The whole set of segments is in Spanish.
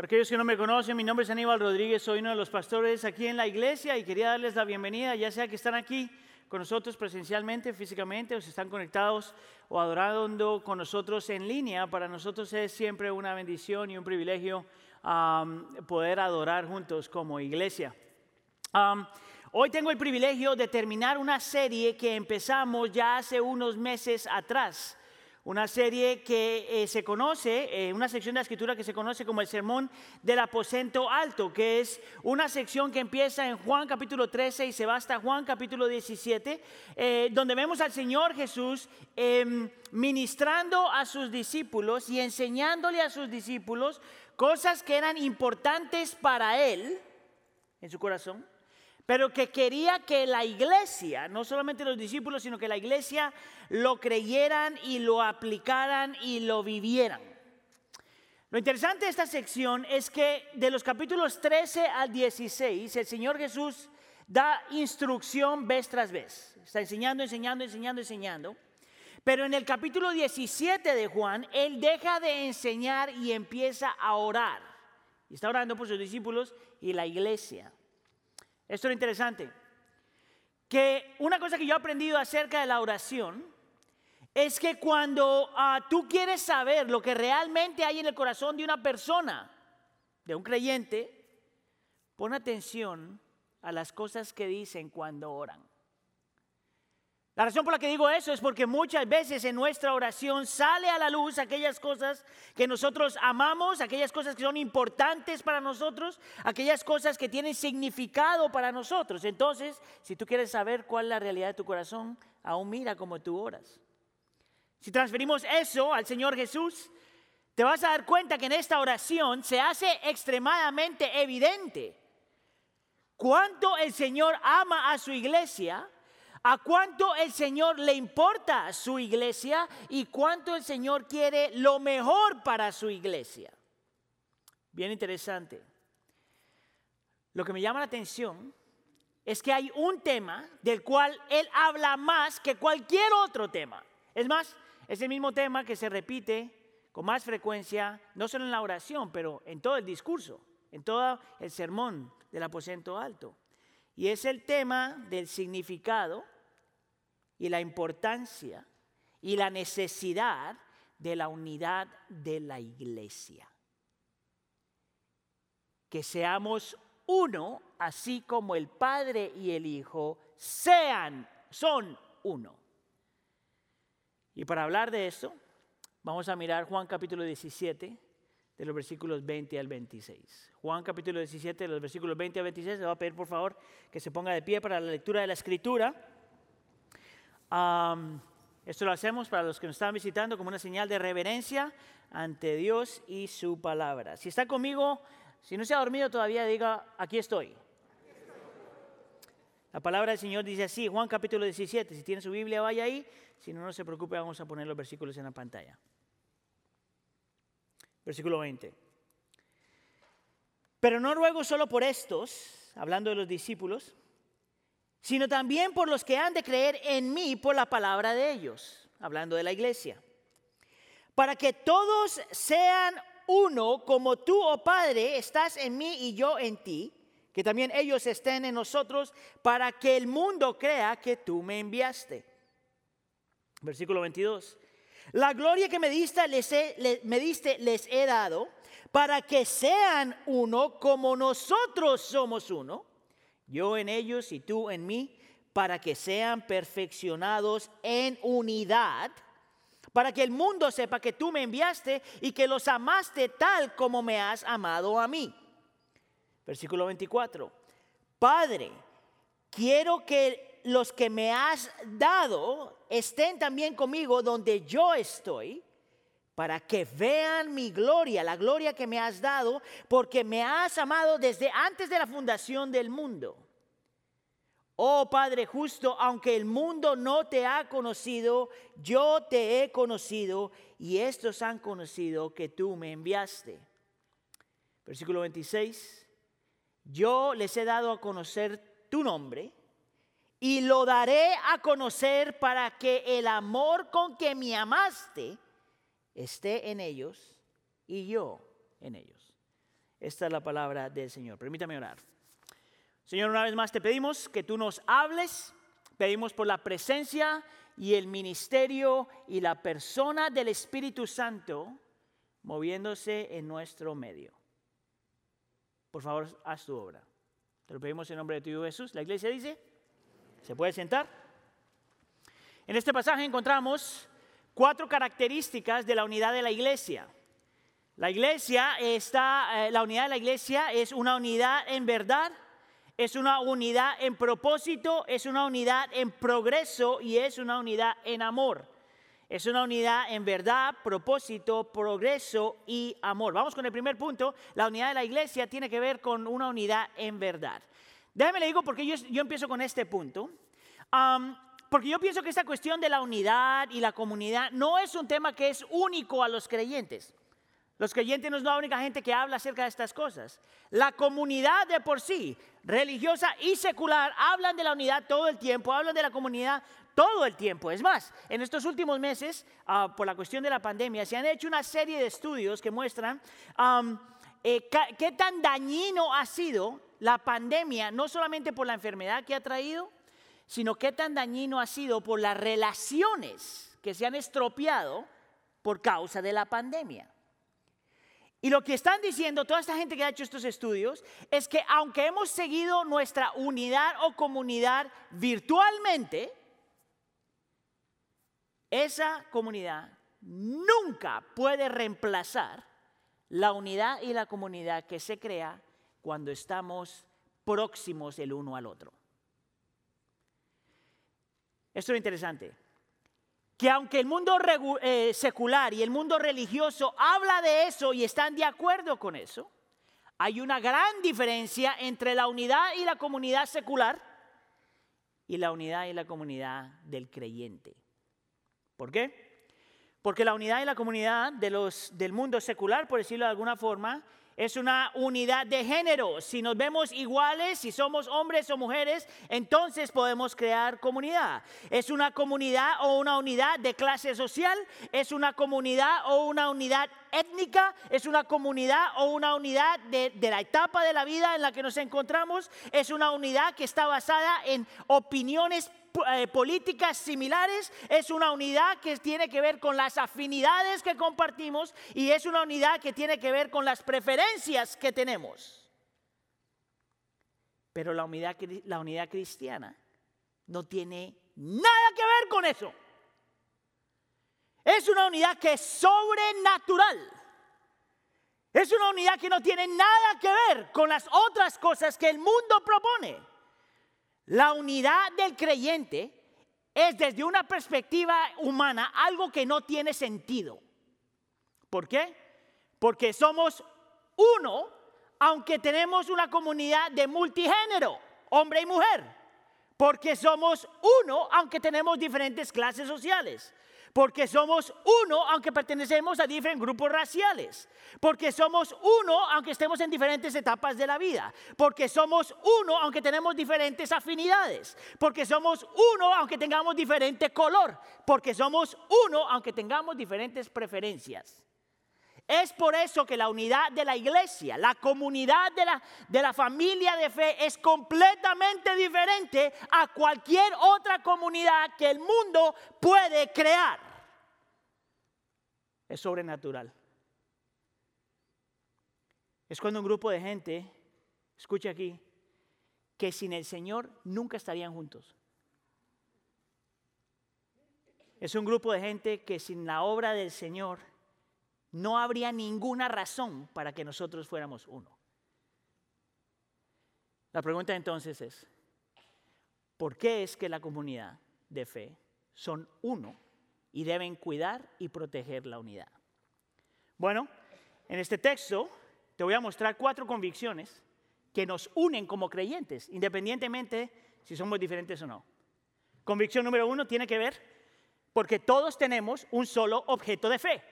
Para aquellos que no me conocen, mi nombre es Aníbal Rodríguez, soy uno de los pastores aquí en la iglesia y quería darles la bienvenida, ya sea que están aquí con nosotros presencialmente, físicamente, o si están conectados o adorando con nosotros en línea. Para nosotros es siempre una bendición y un privilegio poder adorar juntos como iglesia. hoy tengo el privilegio de terminar una serie que empezamos ya hace unos meses atrás una serie que eh, se conoce, eh, una sección de la escritura que se conoce como el Sermón del Aposento Alto, que es una sección que empieza en Juan capítulo 13 y se va hasta Juan capítulo 17, eh, donde vemos al Señor Jesús em, ministrando a sus discípulos y enseñándole a sus discípulos cosas que eran importantes para Él en su corazón pero que quería que la iglesia, no solamente los discípulos, sino que la iglesia lo creyeran y lo aplicaran y lo vivieran. Lo interesante de esta sección es que de los capítulos 13 al 16, el Señor Jesús da instrucción vez tras vez. Está enseñando, enseñando, enseñando, enseñando. Pero en el capítulo 17 de Juan, Él deja de enseñar y empieza a orar. Y está orando por sus discípulos y la iglesia. Esto es interesante. Que una cosa que yo he aprendido acerca de la oración es que cuando ah, tú quieres saber lo que realmente hay en el corazón de una persona, de un creyente, pon atención a las cosas que dicen cuando oran. La razón por la que digo eso es porque muchas veces en nuestra oración sale a la luz aquellas cosas que nosotros amamos, aquellas cosas que son importantes para nosotros, aquellas cosas que tienen significado para nosotros. Entonces, si tú quieres saber cuál es la realidad de tu corazón, aún mira cómo tú oras. Si transferimos eso al Señor Jesús, te vas a dar cuenta que en esta oración se hace extremadamente evidente cuánto el Señor ama a su iglesia a cuánto el Señor le importa su iglesia y cuánto el Señor quiere lo mejor para su iglesia. Bien interesante. Lo que me llama la atención es que hay un tema del cual Él habla más que cualquier otro tema. Es más, es el mismo tema que se repite con más frecuencia, no solo en la oración, pero en todo el discurso, en todo el sermón del aposento alto. Y es el tema del significado y la importancia y la necesidad de la unidad de la iglesia. Que seamos uno, así como el Padre y el Hijo sean, son uno. Y para hablar de eso, vamos a mirar Juan capítulo 17, de los versículos 20 al 26. Juan capítulo 17, de los versículos 20 al 26, le voy a pedir por favor que se ponga de pie para la lectura de la escritura. esto lo hacemos para los que nos están visitando como una señal de reverencia ante Dios y su palabra. Si está conmigo, si no se ha dormido todavía, diga, aquí estoy. La palabra del Señor dice así, Juan capítulo 17, si tiene su Biblia vaya ahí, si no, no se preocupe, vamos a poner los versículos en la pantalla. Versículo 20. Pero no ruego solo por estos, hablando de los discípulos, sino también por los que han de creer en mí por la palabra de ellos, hablando de la iglesia, para que todos sean uno como tú, oh Padre, estás en mí y yo en ti, que también ellos estén en nosotros, para que el mundo crea que tú me enviaste. Versículo 22. La gloria que me diste les he, me diste les he dado para que sean uno como nosotros somos uno, yo en ellos y tú en mí, para que sean perfeccionados en unidad, para que el mundo sepa que tú me enviaste y que los amaste tal como me has amado a mí. Versículo 24. Padre, quiero que los que me has dado estén también conmigo donde yo estoy, para que vean mi gloria, la gloria que me has dado, porque me has amado desde antes de la fundación del mundo. Oh Padre justo, aunque el mundo no te ha conocido, yo te he conocido y estos han conocido que tú me enviaste. Versículo 26. Yo les he dado a conocer tu nombre y lo daré a conocer para que el amor con que me amaste esté en ellos y yo en ellos. Esta es la palabra del Señor. Permítame orar. Señor, una vez más te pedimos que tú nos hables, pedimos por la presencia y el ministerio y la persona del Espíritu Santo moviéndose en nuestro medio. Por favor, haz tu obra. Te lo pedimos en nombre de tu Jesús. La iglesia dice, ¿se puede sentar? En este pasaje encontramos cuatro características de la unidad de la iglesia. La iglesia está, eh, la unidad de la iglesia es una unidad en verdad, es una unidad en propósito, es una unidad en progreso y es una unidad en amor. Es una unidad en verdad, propósito, progreso y amor. Vamos con el primer punto. La unidad de la iglesia tiene que ver con una unidad en verdad. Déjame le digo porque yo, yo empiezo con este punto. porque yo pienso que esta cuestión de la unidad y la comunidad no es un tema que es único a los creyentes. Los creyentes no es la única gente que habla acerca de estas cosas. La comunidad de por sí, religiosa y secular, hablan de la unidad todo el tiempo, hablan de la comunidad todo el tiempo. Es más, en estos últimos meses, ah, por la cuestión de la pandemia, se han hecho una serie de estudios que muestran eh, qué tan dañino ha sido la pandemia, no solamente por la enfermedad que ha traído, sino qué tan dañino ha sido por las relaciones que se han estropeado por causa de la pandemia. Y lo que están diciendo toda esta gente que ha hecho estos estudios es que aunque hemos seguido nuestra unidad o comunidad virtualmente, esa comunidad nunca puede reemplazar la unidad y la comunidad que se crea cuando estamos próximos el uno al otro. Esto es interesante. Que aunque el mundo eh, secular y el mundo religioso habla de eso y están de acuerdo con eso, hay una gran diferencia entre la unidad y la comunidad secular y la unidad y la comunidad del creyente. ¿Por qué? Porque la unidad y la comunidad de los, del mundo secular, por decirlo de alguna forma, es una unidad de género. Si nos vemos iguales, si somos hombres o mujeres, entonces podemos crear comunidad. Es una comunidad o una unidad de clase social, es una comunidad o una unidad étnica, es una comunidad o una unidad de, de, la etapa de la vida en la que nos encontramos, es una unidad que está basada en opiniones eh, políticas similares, es una unidad que tiene que ver con las afinidades que compartimos y es una unidad que tiene que ver con las preferencias que tenemos. Pero la unidad, la unidad cristiana no tiene nada que ver con eso. Es una unidad que es sobrenatural. Es una unidad que no tiene nada que ver con las otras cosas que el mundo propone. La unidad del creyente es desde una perspectiva humana algo que no tiene sentido. ¿Por qué? Porque somos uno, aunque tenemos una comunidad de multigénero, hombre y mujer. Porque somos uno, aunque tenemos diferentes clases sociales. Porque somos uno aunque pertenecemos a diferentes grupos raciales. Porque somos uno aunque estemos en diferentes etapas de la vida. Porque somos uno aunque tenemos diferentes afinidades. Porque somos uno aunque tengamos diferente color. Porque somos uno aunque tengamos diferentes preferencias. Es por eso que la unidad de la iglesia, la comunidad de la, de la familia de fe es completamente diferente a cualquier otra comunidad que el mundo puede crear. Es sobrenatural. Es cuando un grupo de gente, escucha aquí, que sin el Señor nunca estarían juntos. Es un grupo de gente que sin la obra del Señor no habría ninguna razón para que nosotros fuéramos uno. La pregunta entonces es, ¿por qué es que la comunidad de fe son uno y deben cuidar y proteger la unidad? Bueno, en este texto te voy a mostrar cuatro convicciones que nos unen como creyentes, independientemente si somos diferentes o no. Convicción número uno tiene que ver porque todos tenemos un solo objeto de fe.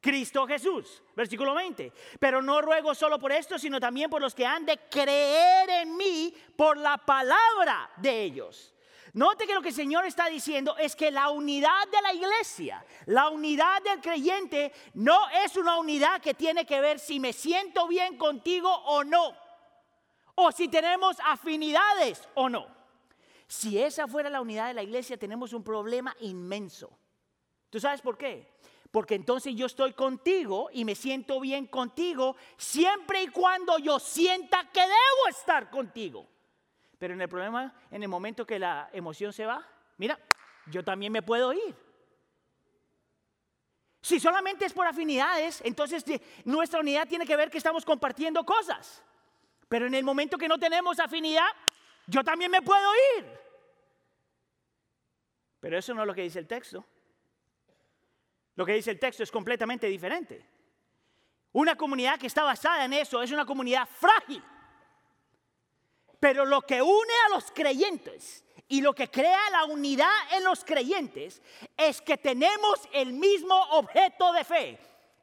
Cristo Jesús. Versículo 20. Pero no ruego solo por esto, sino también por los que han de creer en mí por la palabra de ellos. Note que lo que el Señor está diciendo es que la unidad de la iglesia, la unidad del creyente, no es una unidad que tiene que ver si me siento bien contigo o no, o si tenemos afinidades o no. Si esa fuera la unidad de la iglesia, tenemos un problema inmenso. ¿Tú sabes por qué? Porque entonces yo estoy contigo y me siento bien contigo siempre y cuando yo sienta que debo estar contigo. Pero en el problema, en el momento que la emoción se va, mira, yo también me puedo ir. Si solamente es por afinidades, entonces nuestra unidad tiene que ver que estamos compartiendo cosas. Pero en el momento que no tenemos afinidad, yo también me puedo ir. Pero eso no es lo que dice el texto. Lo que dice el texto es completamente diferente. Una comunidad que está basada en eso es una comunidad frágil. Pero lo que une a los creyentes y lo que crea la unidad en los creyentes es que tenemos el mismo objeto de fe,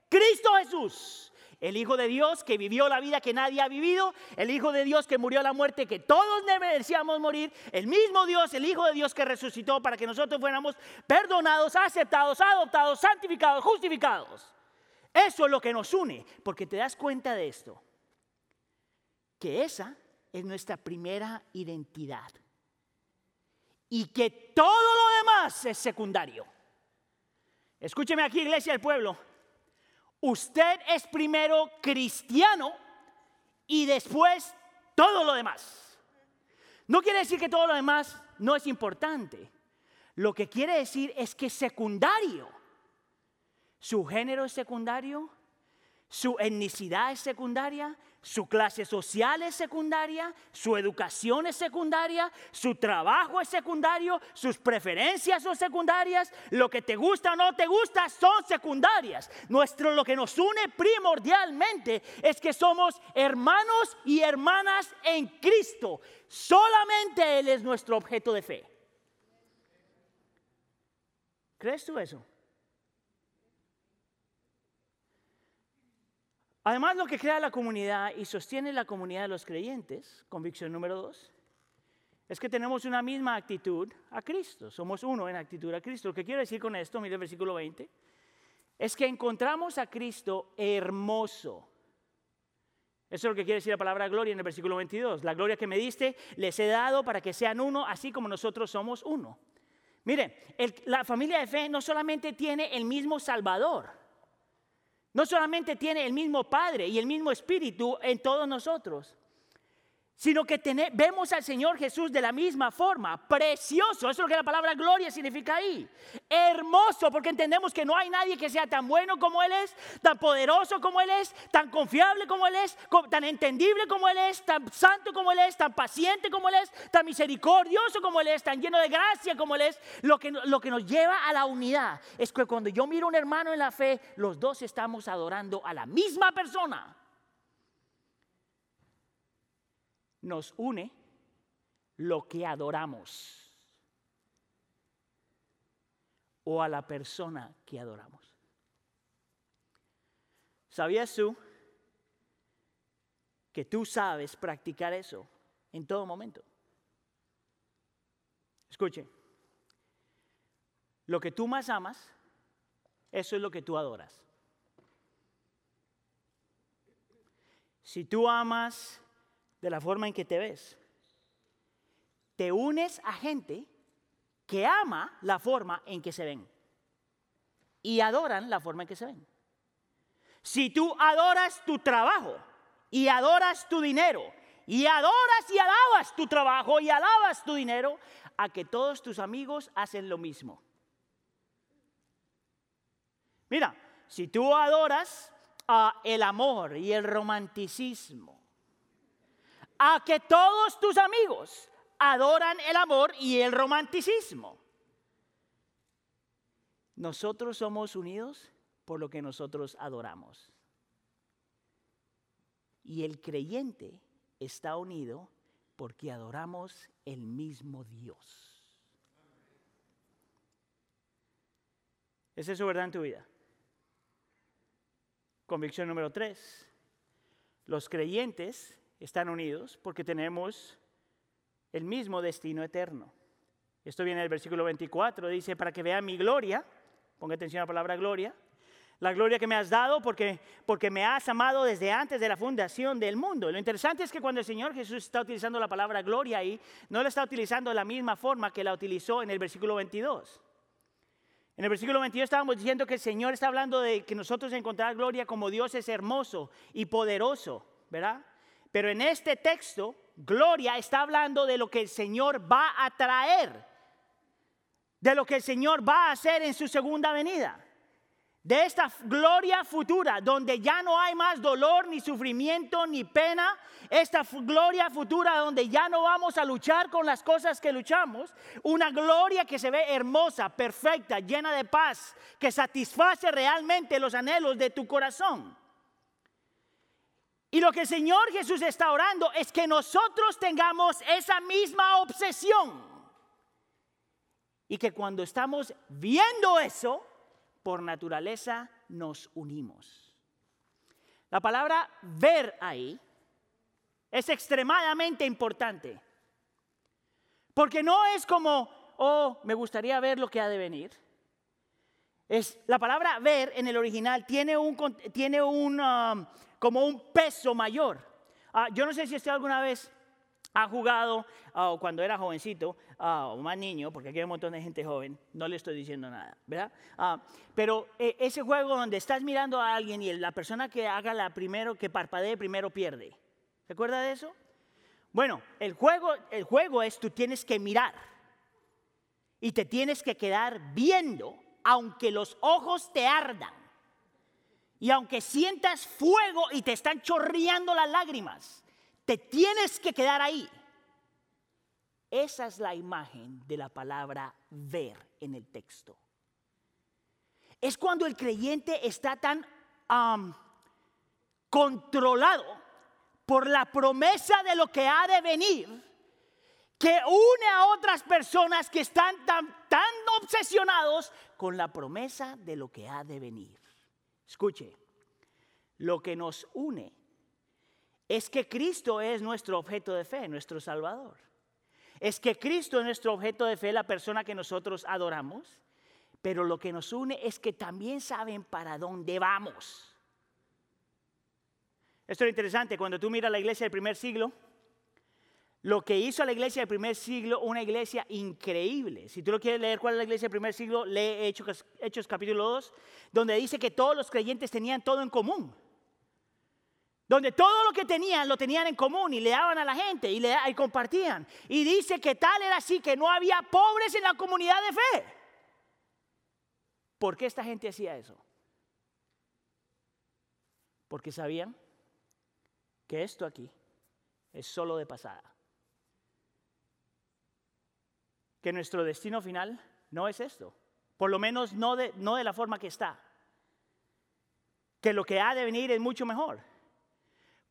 Cristo Jesús. El Hijo de Dios que vivió la vida que nadie ha vivido, el Hijo de Dios que murió la muerte que todos merecíamos morir, el mismo Dios, el Hijo de Dios que resucitó para que nosotros fuéramos perdonados, aceptados, adoptados, santificados, justificados. Eso es lo que nos une, porque te das cuenta de esto, que esa es nuestra primera identidad. Y que todo lo demás es secundario. Escúcheme aquí, iglesia del pueblo. Usted es primero cristiano y después todo lo demás. No quiere decir que todo lo demás no es importante. Lo que quiere decir es que secundario. Su género es secundario, su etnicidad es secundaria, su clase social es secundaria, su educación es secundaria, su trabajo es secundario, sus preferencias son secundarias, lo que te gusta o no te gusta son secundarias. Nuestro lo que nos une primordialmente es que somos hermanos y hermanas en Cristo. Solamente él es nuestro objeto de fe. ¿Crees tú eso? Además, lo que crea la comunidad y sostiene la comunidad de los creyentes, convicción número dos, es que tenemos una misma actitud a Cristo. Somos uno en actitud a Cristo. Lo que quiero decir con esto, mire el versículo 20, es que encontramos a Cristo hermoso. Eso es lo que quiere decir la palabra gloria en el versículo 22. La gloria que me diste les he dado para que sean uno, así como nosotros somos uno. Mire, la familia de fe no solamente tiene el mismo Salvador, no solamente tiene el mismo Padre y el mismo Espíritu en todos nosotros, sino que vemos al Señor Jesús de la misma forma, precioso, eso es lo que la palabra gloria significa ahí, hermoso, porque entendemos que no hay nadie que sea tan bueno como Él es, tan poderoso como Él es, tan confiable como Él es, tan entendible como Él es, tan santo como Él es, tan paciente como Él es, tan misericordioso como Él es, tan lleno de gracia como Él es, lo que, lo que nos lleva a la unidad es que cuando yo miro a un hermano en la fe, los dos estamos adorando a la misma persona. Nos une lo que adoramos o a la persona que adoramos. ¿Sabías tú que tú sabes practicar eso en todo momento? Escuche, lo que tú más amas, eso es lo que tú adoras. Si tú amas de la forma en que te ves. Te unes a gente que ama la forma en que se ven y adoran la forma en que se ven. Si tú adoras tu trabajo y adoras tu dinero y adoras y alabas tu trabajo y alabas tu dinero, a que todos tus amigos hacen lo mismo. Mira, si tú adoras a el amor y el romanticismo a que todos tus amigos adoran el amor y el romanticismo. Nosotros somos unidos por lo que nosotros adoramos. Y el creyente está unido porque adoramos el mismo Dios. ¿Es eso verdad en tu vida? Convicción número tres. Los creyentes están unidos porque tenemos el mismo destino eterno. Esto viene del versículo 24, dice, para que vean mi gloria, ponga atención a la palabra gloria, la gloria que me has dado porque, porque me has amado desde antes de la fundación del mundo. Lo interesante es que cuando el Señor Jesús está utilizando la palabra gloria ahí, no la está utilizando de la misma forma que la utilizó en el versículo 22. En el versículo 22 estábamos diciendo que el Señor está hablando de que nosotros encontrar gloria como Dios es hermoso y poderoso, ¿verdad? Pero en este texto, gloria está hablando de lo que el Señor va a traer, de lo que el Señor va a hacer en su segunda venida de esta gloria futura, donde ya no hay más dolor, ni sufrimiento, ni pena, esta gloria futura donde ya no vamos a luchar con las cosas que luchamos, una gloria que se ve hermosa, perfecta, llena de paz, que satisface realmente los anhelos de tu corazón. Y lo que el Señor Jesús está orando es que nosotros tengamos esa misma obsesión. Y que cuando estamos viendo eso, por naturaleza nos unimos. La palabra ver ahí es extremadamente importante. Porque no es como, oh, me gustaría ver lo que ha de venir. Es, la palabra ver en el original tiene un, tiene un um, como un peso mayor. Ah, yo no sé si usted alguna vez ha jugado, ah, o cuando era jovencito, ah, o más niño, porque aquí hay un montón de gente joven, no le estoy diciendo nada, ¿verdad? Pero eh, ese juego donde estás mirando a alguien y la persona que haga la primero, que parpadee primero pierde. ¿Se acuerda de eso? Bueno, el juego, el juego es tú tienes que mirar y te tienes que quedar viendo, aunque los ojos te ardan. Y aunque sientas fuego y te están chorreando las lágrimas, te tienes que quedar ahí. Esa es la imagen de la palabra ver en el texto. Es cuando el creyente está tan controlado por la promesa de lo que ha de venir que une a otras personas que están tan, obsesionados con la promesa de lo que ha de venir. Escuche, lo que nos une es que Cristo es nuestro objeto de fe, nuestro Salvador. Es que Cristo es nuestro objeto de fe, la persona que nosotros adoramos. Pero lo que nos une es que también saben para dónde vamos. Esto es interesante, cuando tú miras la iglesia del primer siglo, lo que hizo la iglesia del primer siglo, una iglesia increíble. Si tú lo quieres leer cuál es la iglesia del primer siglo, lee Hechos, Hechos capítulo 2, donde dice que todos los creyentes tenían todo en común donde todo lo que tenían lo tenían en común y le daban a la gente y, le, y compartían. Y dice que tal era así, que no había pobres en la comunidad de fe. ¿Por qué esta gente hacía eso? Porque sabían que esto aquí es solo de pasada. Que nuestro destino final no es esto. Por lo menos no de, no de la forma que está. Que lo que ha de venir es mucho mejor.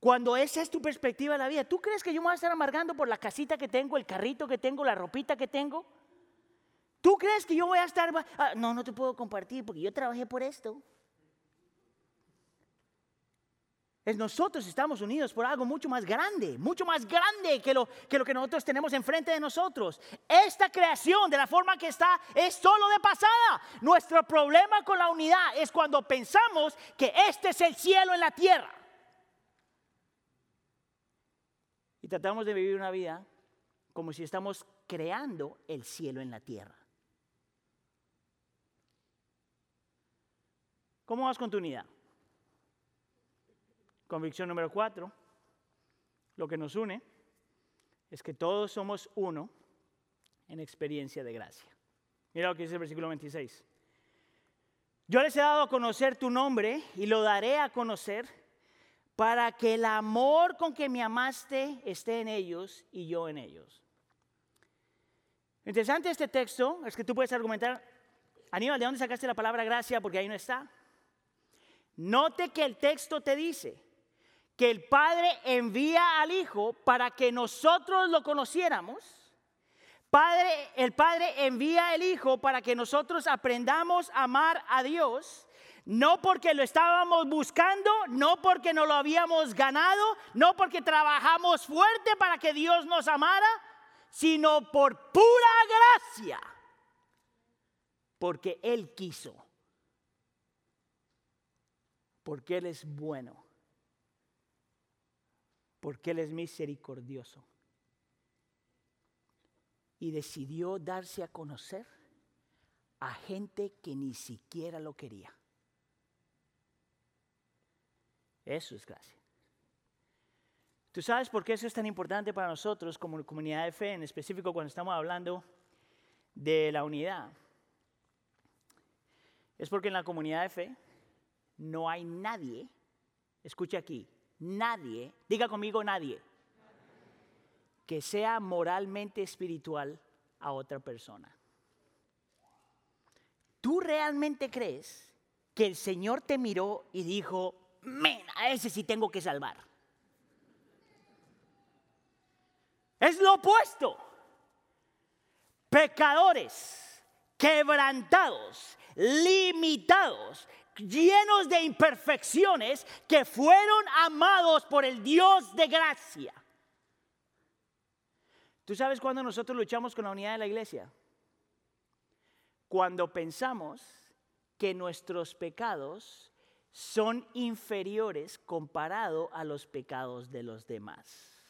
Cuando esa es tu perspectiva de la vida, ¿tú crees que yo me voy a estar amargando por la casita que tengo, el carrito que tengo, la ropita que tengo? ¿Tú crees que yo voy a estar... Ah, no, no te puedo compartir porque yo trabajé por esto. Es nosotros estamos unidos por algo mucho más grande, mucho más grande que lo, que nosotros tenemos enfrente de nosotros. Esta creación de la forma que está es solo de pasada. Nuestro problema con la unidad es cuando pensamos que este es el cielo en la tierra. Y tratamos de vivir una vida como si estamos creando el cielo en la tierra. ¿Cómo vas con tu unidad? Convicción número cuatro. Lo que nos une es que todos somos uno en experiencia de gracia. Mira lo que dice el versículo 26. Yo les he dado a conocer tu nombre y lo daré a conocer para que el amor con que me amaste esté en ellos y yo en ellos. Lo interesante este texto es que tú puedes argumentar, Aníbal, ¿de dónde sacaste la palabra gracia? Porque ahí no está. Note que el texto te dice que el Padre envía al Hijo para que nosotros lo conociéramos. Padre, el Padre envía al Hijo para que nosotros aprendamos a amar a Dios no porque lo estábamos buscando, no porque no lo habíamos ganado, no porque trabajamos fuerte para que Dios nos amara, sino por pura gracia, porque Él quiso, porque Él es bueno, porque Él es misericordioso y decidió darse a conocer a gente que ni siquiera lo quería. Eso es gracia. ¿Tú sabes por qué eso es tan importante para nosotros como comunidad de fe, en específico cuando estamos hablando de la unidad? Es porque en la comunidad de fe no hay nadie, escucha aquí, nadie, diga conmigo nadie, que sea moralmente espiritual a otra persona. ¿Tú realmente crees que el Señor te miró y dijo, men, a ese sí tengo que salvar? Es lo opuesto. Pecadores, quebrantados, limitados, llenos de imperfecciones que fueron amados por el Dios de gracia. ¿Tú sabes cuándo nosotros luchamos con la unidad de la iglesia? Cuando pensamos que nuestros pecados son inferiores comparado a los pecados de los demás.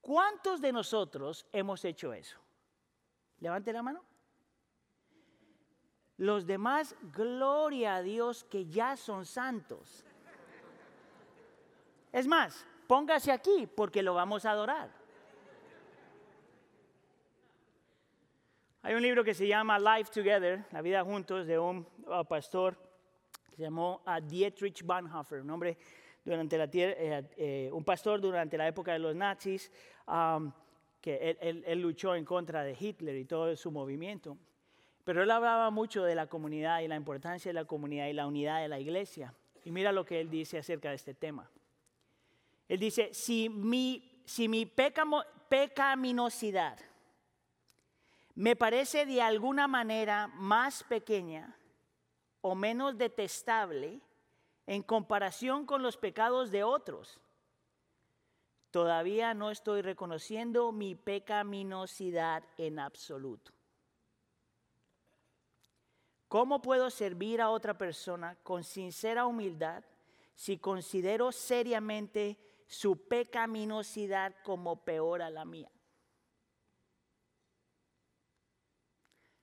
¿Cuántos de nosotros hemos hecho eso? Levante la mano. Los demás, gloria a Dios que ya son santos. Es más, póngase aquí porque lo vamos a adorar. Hay un libro que se llama Life Together, La vida juntos, de un uh, pastor que se llamó uh, Dietrich Bonhoeffer, un hombre durante la eh, eh, un pastor durante la época de los nazis, um, que él, luchó en contra de Hitler y todo su movimiento. Pero él hablaba mucho de la comunidad y la importancia de la comunidad y la unidad de la iglesia. Y mira lo que él dice acerca de este tema. Él dice, si mi, si mi pecaminosidad me parece de alguna manera más pequeña o menos detestable en comparación con los pecados de otros, todavía no estoy reconociendo mi pecaminosidad en absoluto. ¿Cómo puedo servir a otra persona con sincera humildad si considero seriamente su pecaminosidad como peor a la mía.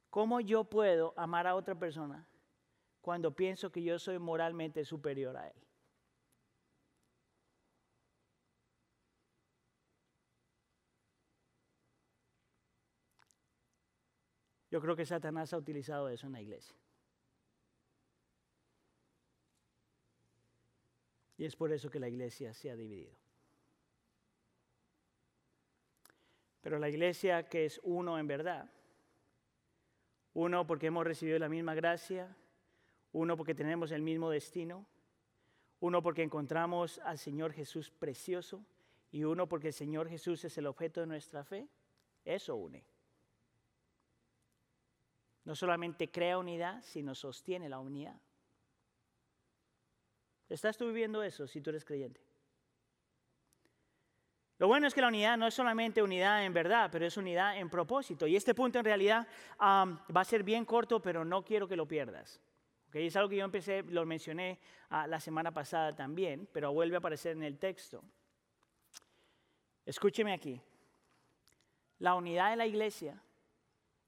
¿Cómo yo puedo amar a otra persona cuando pienso que yo soy moralmente superior a él? Yo creo que Satanás ha utilizado eso en la iglesia. Y es por eso que la iglesia se ha dividido. Pero la iglesia que es uno en verdad, uno porque hemos recibido la misma gracia, uno porque tenemos el mismo destino, uno porque encontramos al Señor Jesús precioso y uno porque el Señor Jesús es el objeto de nuestra fe, eso une. No solamente crea unidad, sino sostiene la unidad. ¿Estás tú viviendo eso si tú eres creyente? Lo bueno es que la unidad no es solamente unidad en verdad, pero es unidad en propósito. Y este punto en realidad va a ser bien corto, pero no quiero que lo pierdas. ¿Okay? Es algo que yo empecé, lo mencioné ah, la semana pasada también, pero vuelve a aparecer en el texto. Escúcheme aquí. La unidad de la iglesia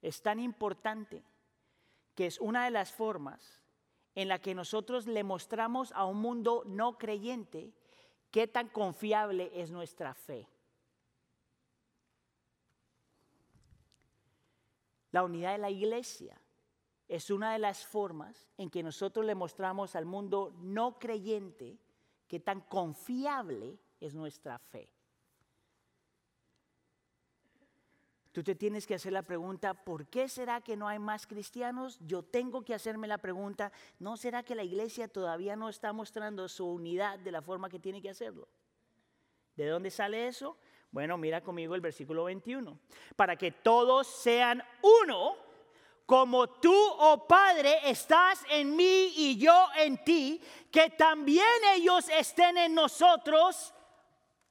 es tan importante que es una de las formas en la que nosotros le mostramos a un mundo no creyente qué tan confiable es nuestra fe. La unidad de la iglesia es una de las formas en que nosotros le mostramos al mundo no creyente qué tan confiable es nuestra fe. Tú te tienes que hacer la pregunta, ¿por qué será que no hay más cristianos? Yo tengo que hacerme la pregunta, ¿no será que la iglesia todavía no está mostrando su unidad de la forma que tiene que hacerlo? ¿De dónde sale eso? Bueno, mira conmigo el versículo 21. Para que todos sean uno, como tú, oh Padre, estás en mí y yo en ti, que también ellos estén en nosotros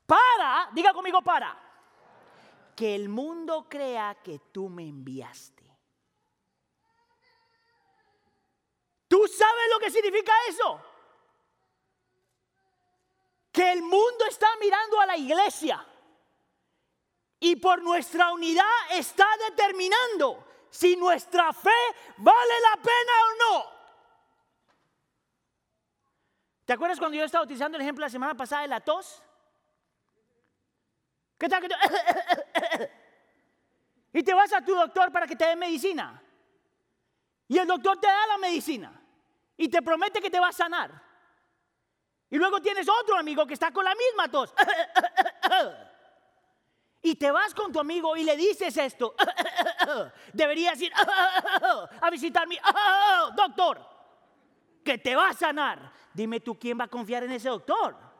para, diga conmigo para que el mundo crea que tú me enviaste. ¿Tú sabes lo que significa eso? Que el mundo está mirando a la iglesia y por nuestra unidad está determinando si nuestra fe vale la pena o no. ¿Te acuerdas cuando yo estaba utilizando el ejemplo la semana pasada de la tos? ¿Qué tal y te vas a tu doctor para que te dé medicina. Y el doctor te da la medicina y te promete que te va a sanar. Y luego tienes otro amigo que está con la misma tos. y te vas con tu amigo y le dices esto. Deberías ir a visitar mi doctor, que te va a sanar. Dime tú quién va a confiar en ese doctor.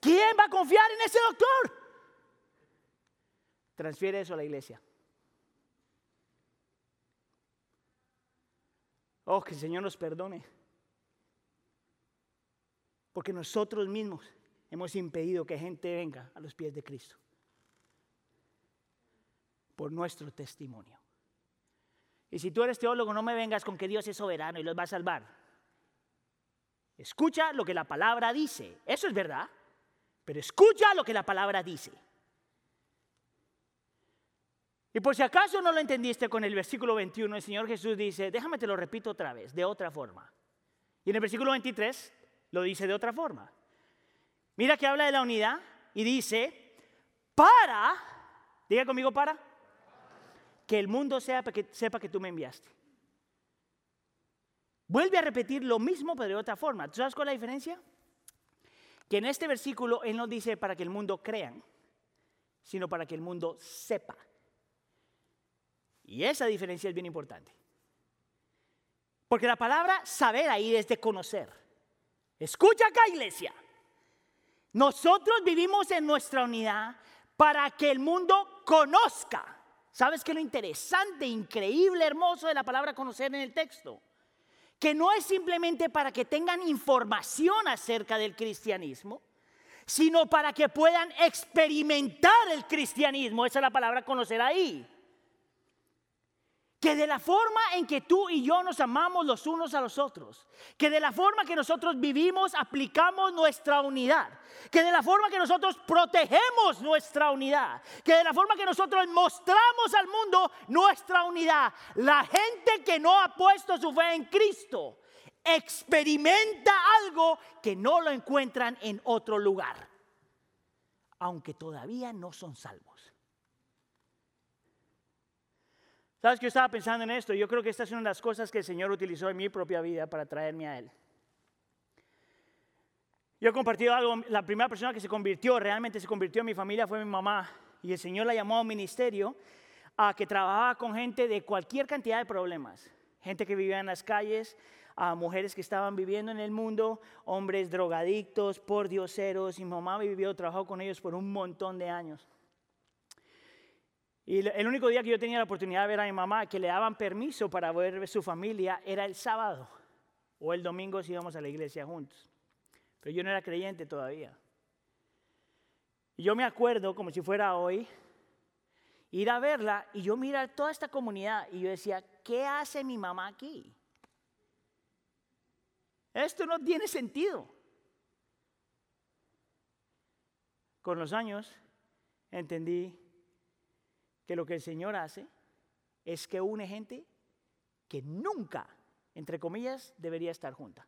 ¿Quién va a confiar en ese doctor? Transfiere eso a la iglesia. Oh, que el Señor nos perdone. Porque nosotros mismos hemos impedido que gente venga a los pies de Cristo. Por nuestro testimonio. Y si tú eres teólogo, no me vengas con que Dios es soberano y los va a salvar. Escucha lo que la palabra dice. Eso es verdad. Pero escucha lo que la palabra dice. Y por si acaso no lo entendiste con el versículo 21, el Señor Jesús dice, déjame te lo repito otra vez, de otra forma. Y en el versículo 23 lo dice de otra forma. Mira que habla de la unidad y dice, para, diga conmigo para, que el mundo sepa que, sepa que tú me enviaste. Vuelve a repetir lo mismo, pero de otra forma. ¿Tú sabes cuál es la diferencia? Que en este versículo Él no dice para que el mundo crean, sino para que el mundo sepa. Y esa diferencia es bien importante. Porque la palabra saber ahí es de conocer. Escucha acá, iglesia. Nosotros vivimos en nuestra unidad para que el mundo conozca. ¿Sabes qué es lo interesante, increíble, hermoso de la palabra conocer en el texto? Que no es simplemente para que tengan información acerca del cristianismo, sino para que puedan experimentar el cristianismo. Esa es la palabra conocer ahí que de la forma en que tú y yo nos amamos los unos a los otros, que de la forma que nosotros vivimos aplicamos nuestra unidad, que de la forma que nosotros protegemos nuestra unidad, que de la forma que nosotros mostramos al mundo nuestra unidad, la gente que no ha puesto su fe en Cristo experimenta algo que no lo encuentran en otro lugar, aunque todavía no son salvos. ¿Sabes que yo estaba pensando en esto? Yo creo que esta es una de las cosas que el Señor utilizó en mi propia vida para traerme a Él. Yo he compartido algo, la primera persona que se convirtió, realmente se convirtió en mi familia fue mi mamá. Y el Señor la llamó a un ministerio a que trabajaba con gente de cualquier cantidad de problemas. Gente que vivía en las calles, a mujeres que estaban viviendo en el mundo, hombres drogadictos, por dioseros. Y mi mamá vivió, trabajó con ellos por un montón de años. Y el único día que yo tenía la oportunidad de ver a mi mamá, que le daban permiso para ver su familia, era el sábado o el domingo si íbamos a la iglesia juntos. Pero yo no era creyente todavía. Y yo me acuerdo, como si fuera hoy, ir a verla y yo mirar toda esta comunidad y yo decía, ¿qué hace mi mamá aquí? Esto no tiene sentido. Con los años entendí que lo que el Señor hace es que une gente que nunca, entre comillas, debería estar junta.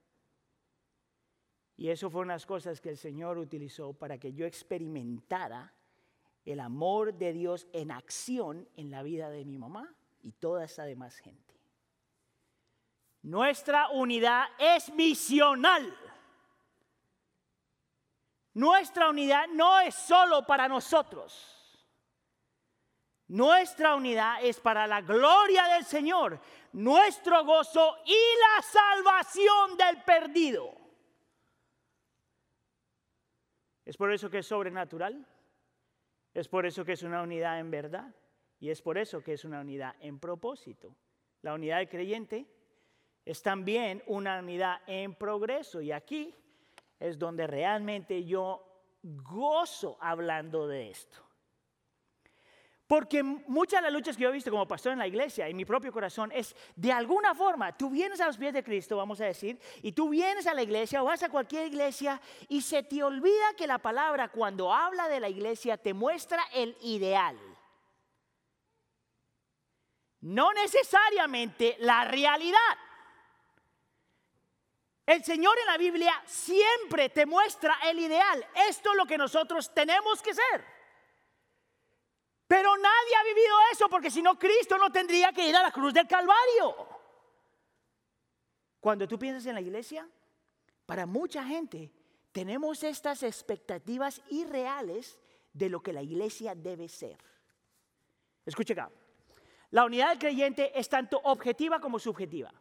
Y eso fue unas cosas que el Señor utilizó para que yo experimentara el amor de Dios en acción en la vida de mi mamá y toda esa demás gente. Nuestra unidad es misional. Nuestra unidad no es solo para nosotros. Nuestra unidad es para la gloria del Señor, nuestro gozo y la salvación del perdido. Es por eso que es sobrenatural, es por eso que es una unidad en verdad y es por eso que es una unidad en propósito. La unidad del creyente es también una unidad en progreso y aquí es donde realmente yo gozo hablando de esto. Porque muchas de las luchas que yo he visto como pastor en la iglesia, en mi propio corazón, es de alguna forma, tú vienes a los pies de Cristo, vamos a decir, y tú vienes a la iglesia o vas a cualquier iglesia y se te olvida que la palabra cuando habla de la iglesia te muestra el ideal. No necesariamente la realidad. El Señor en la Biblia siempre te muestra el ideal. Esto es lo que nosotros tenemos que ser. Pero nadie ha vivido eso porque si no, Cristo no tendría que ir a la cruz del Calvario. Cuando tú piensas en la iglesia, para mucha gente tenemos estas expectativas irreales de lo que la iglesia debe ser. Escuche acá. La unidad del creyente es tanto objetiva como subjetiva.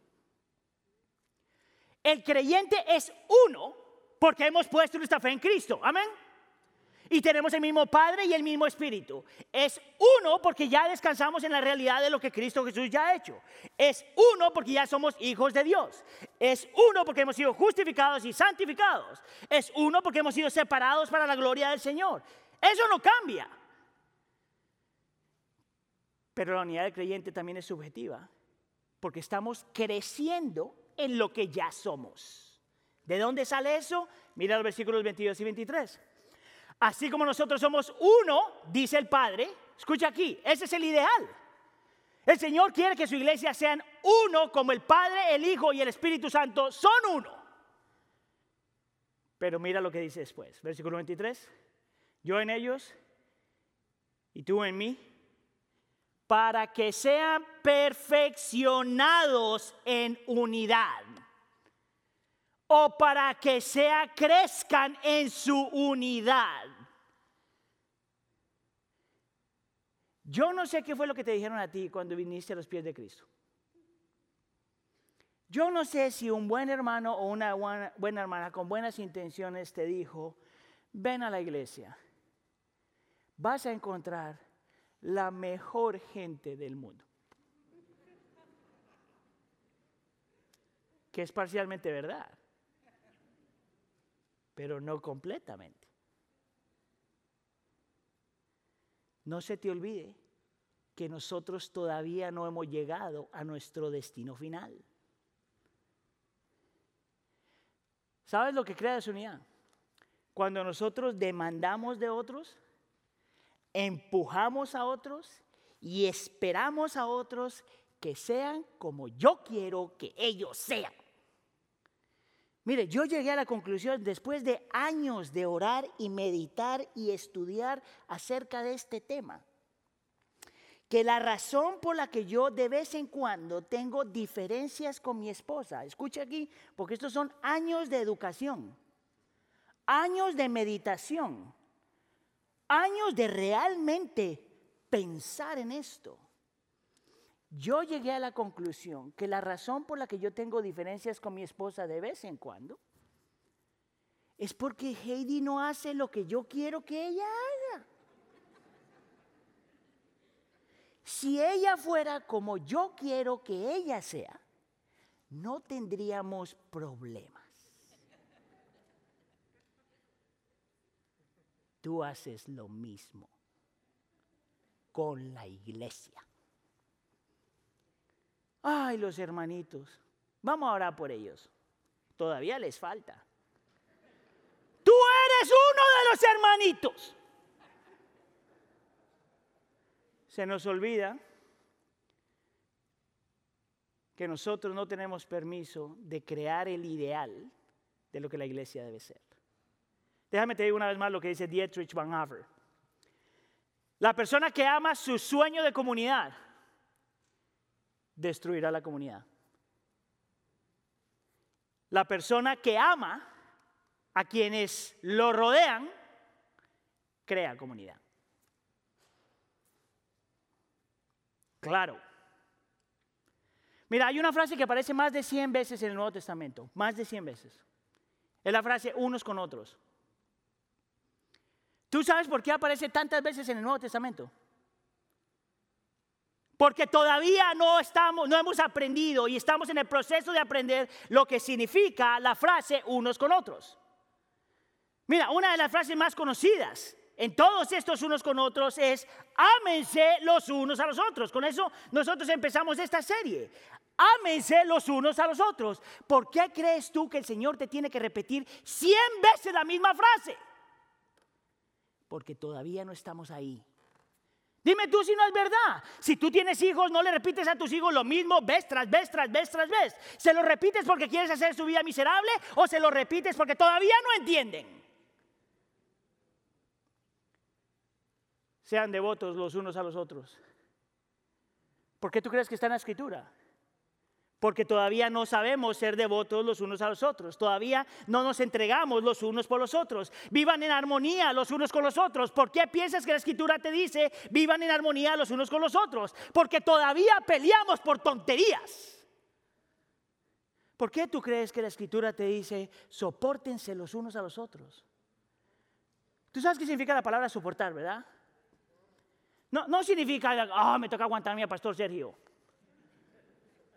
El creyente es uno porque hemos puesto nuestra fe en Cristo. Amén y tenemos el mismo Padre y el mismo Espíritu. Es uno porque ya descansamos en la realidad de lo que Cristo Jesús ya ha hecho. Es uno porque ya somos hijos de Dios. Es uno porque hemos sido justificados y santificados. Es uno porque hemos sido separados para la gloria del Señor. Eso no cambia. Pero la unidad del creyente también es subjetiva, porque estamos creciendo en lo que ya somos. ¿De dónde sale eso? Mira los versículos 22 y 23. Así como nosotros somos uno, dice el Padre, escucha aquí, ese es el ideal. El Señor quiere que su iglesia sean uno como el Padre, el Hijo y el Espíritu Santo son uno. Pero mira lo que dice después, versículo 23. Yo en ellos y tú en mí, para que sean perfeccionados en unidad o para que sea crezcan en su unidad. Yo no sé qué fue lo que te dijeron a ti cuando viniste a los pies de Cristo. Yo no sé si un buen hermano o una buena, buena hermana con buenas intenciones te dijo, ven a la iglesia, vas a encontrar la mejor gente del mundo. Que es parcialmente verdad pero no completamente. No se te olvide que nosotros todavía no hemos llegado a nuestro destino final. ¿Sabes lo que crea desunidad? Cuando nosotros demandamos de otros, empujamos a otros y esperamos a otros que sean como yo quiero que ellos sean. Mire, yo llegué a la conclusión después de años de orar y meditar y estudiar acerca de este tema, que la razón por la que yo de vez en cuando tengo diferencias con mi esposa, escuche aquí, porque estos son años de educación, años de meditación, años de realmente pensar en esto. Yo llegué a la conclusión que la razón por la que yo tengo diferencias con mi esposa de vez en cuando es porque Heidi no hace lo que yo quiero que ella haga. Si ella fuera como yo quiero que ella sea, no tendríamos problemas. Tú haces lo mismo con la iglesia. Ay, los hermanitos, vamos a orar por ellos. Todavía les falta. Tú eres uno de los hermanitos. Se nos olvida que nosotros no tenemos permiso de crear el ideal de lo que la iglesia debe ser. Déjame te digo una vez más lo que dice Dietrich Bonhoeffer. La persona que ama su sueño de comunidad destruirá la comunidad. La persona que ama a quienes lo rodean, crea comunidad. Claro. Mira, hay una frase que aparece más de 100 veces en el Nuevo Testamento, más de 100 veces. Es la frase unos con otros. ¿Tú sabes por qué aparece tantas veces en el Nuevo Testamento? Porque todavía no estamos, no hemos aprendido y estamos en el proceso de aprender lo que significa la frase unos con otros. Mira, una de las frases más conocidas en todos estos unos con otros es ámense los unos a los otros. Con eso nosotros empezamos esta serie. Ámense los unos a los otros. ¿Por qué crees tú que el Señor te tiene que repetir cien veces la misma frase? Porque todavía no estamos ahí. Dime tú si no es verdad. Si tú tienes hijos, no le repites a tus hijos lo mismo vez tras vez, tras vez, tras vez. ¿Se lo repites porque quieres hacer su vida miserable o se lo repites porque todavía no entienden? sean devotos los unos a los otros. ¿Por qué tú crees que está en la escritura? Porque todavía no sabemos ser devotos los unos a los otros. Todavía no nos entregamos los unos por los otros. Vivan en armonía los unos con los otros. ¿Por qué piensas que la escritura te dice vivan en armonía los unos con los otros? Porque todavía peleamos por tonterías. ¿Por qué tú crees que la escritura te dice soportense los unos a los otros? Tú sabes qué significa la palabra soportar, ¿verdad? No, no significa, ah, me toca aguantarme a Pastor Sergio.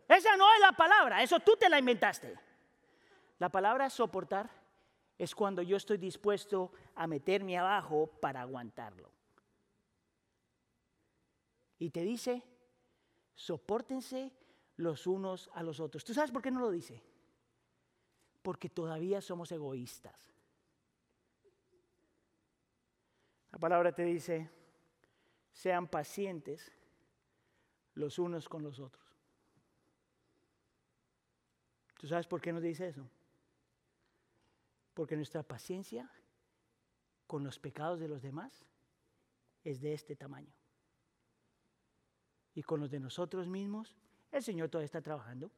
Esa no es la palabra, eso tú te la inventaste. La palabra soportar es cuando yo estoy dispuesto a meterme abajo para aguantarlo. Y te dice, soportense los unos a los otros. ¿Tú sabes por qué no lo dice? Porque todavía somos egoístas. La palabra te dice, sean pacientes los unos con los otros. ¿Tú sabes por qué nos dice eso? Porque nuestra paciencia con los pecados de los demás es de este tamaño. Y con los de nosotros mismos, el Señor todavía está trabajando.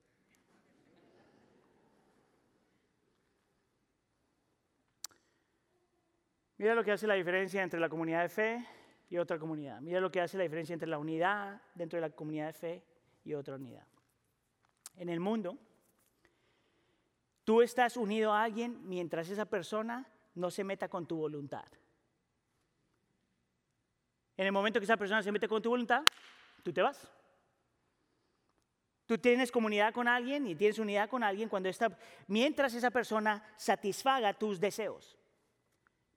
Mira lo que hace la diferencia entre la comunidad de fe y otra comunidad. Mira lo que hace la diferencia entre la unidad dentro de la comunidad de fe y otra unidad. En el mundo, tú estás unido a alguien mientras esa persona no se meta con tu voluntad. En el momento que esa persona se mete con tu voluntad, tú te vas. Tú tienes comunidad con alguien y tienes unidad con alguien cuando está, mientras esa persona satisfaga tus deseos.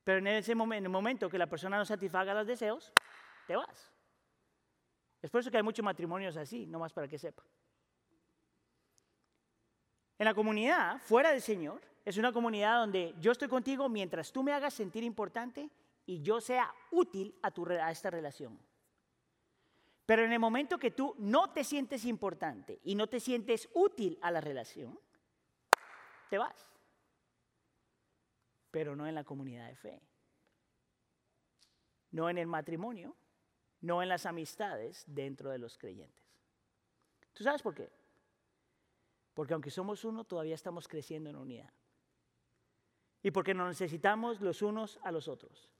Pero en ese momento, en el momento que la persona no satisfaga los deseos, te vas. Es por eso que hay muchos matrimonios así, no más para que sepa. En la comunidad, fuera del Señor, es una comunidad donde yo estoy contigo mientras tú me hagas sentir importante y yo sea útil a, tu, a esta relación. Pero en el momento que tú no te sientes importante y no te sientes útil a la relación, te vas pero no en la comunidad de fe. No en el matrimonio, no en las amistades dentro de los creyentes. ¿Tú sabes por qué? Porque aunque somos uno, todavía estamos creciendo en unidad. Y porque nos necesitamos los unos a los otros.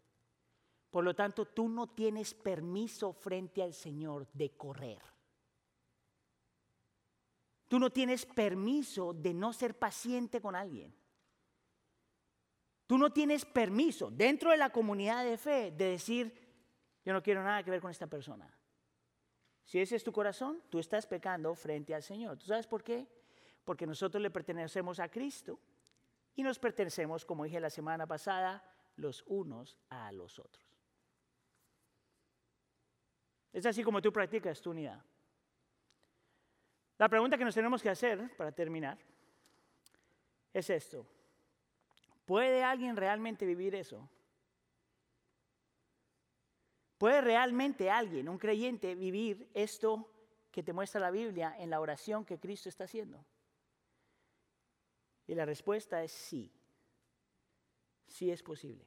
Por lo tanto, tú no tienes permiso frente al Señor de correr. Tú no tienes permiso de no ser paciente con alguien. Tú no tienes permiso dentro de la comunidad de fe de decir, yo no quiero nada que ver con esta persona. Si ese es tu corazón, tú estás pecando frente al Señor. ¿Tú sabes por qué? Porque nosotros le pertenecemos a Cristo y nos pertenecemos, como dije la semana pasada, los unos a los otros. Es así como tú practicas tu unidad. La pregunta que nos tenemos que hacer para terminar es esto. ¿Puede alguien realmente vivir eso? ¿Puede realmente alguien, un creyente, vivir esto que te muestra la Biblia en la oración que Cristo está haciendo? Y la respuesta es sí. Sí es posible.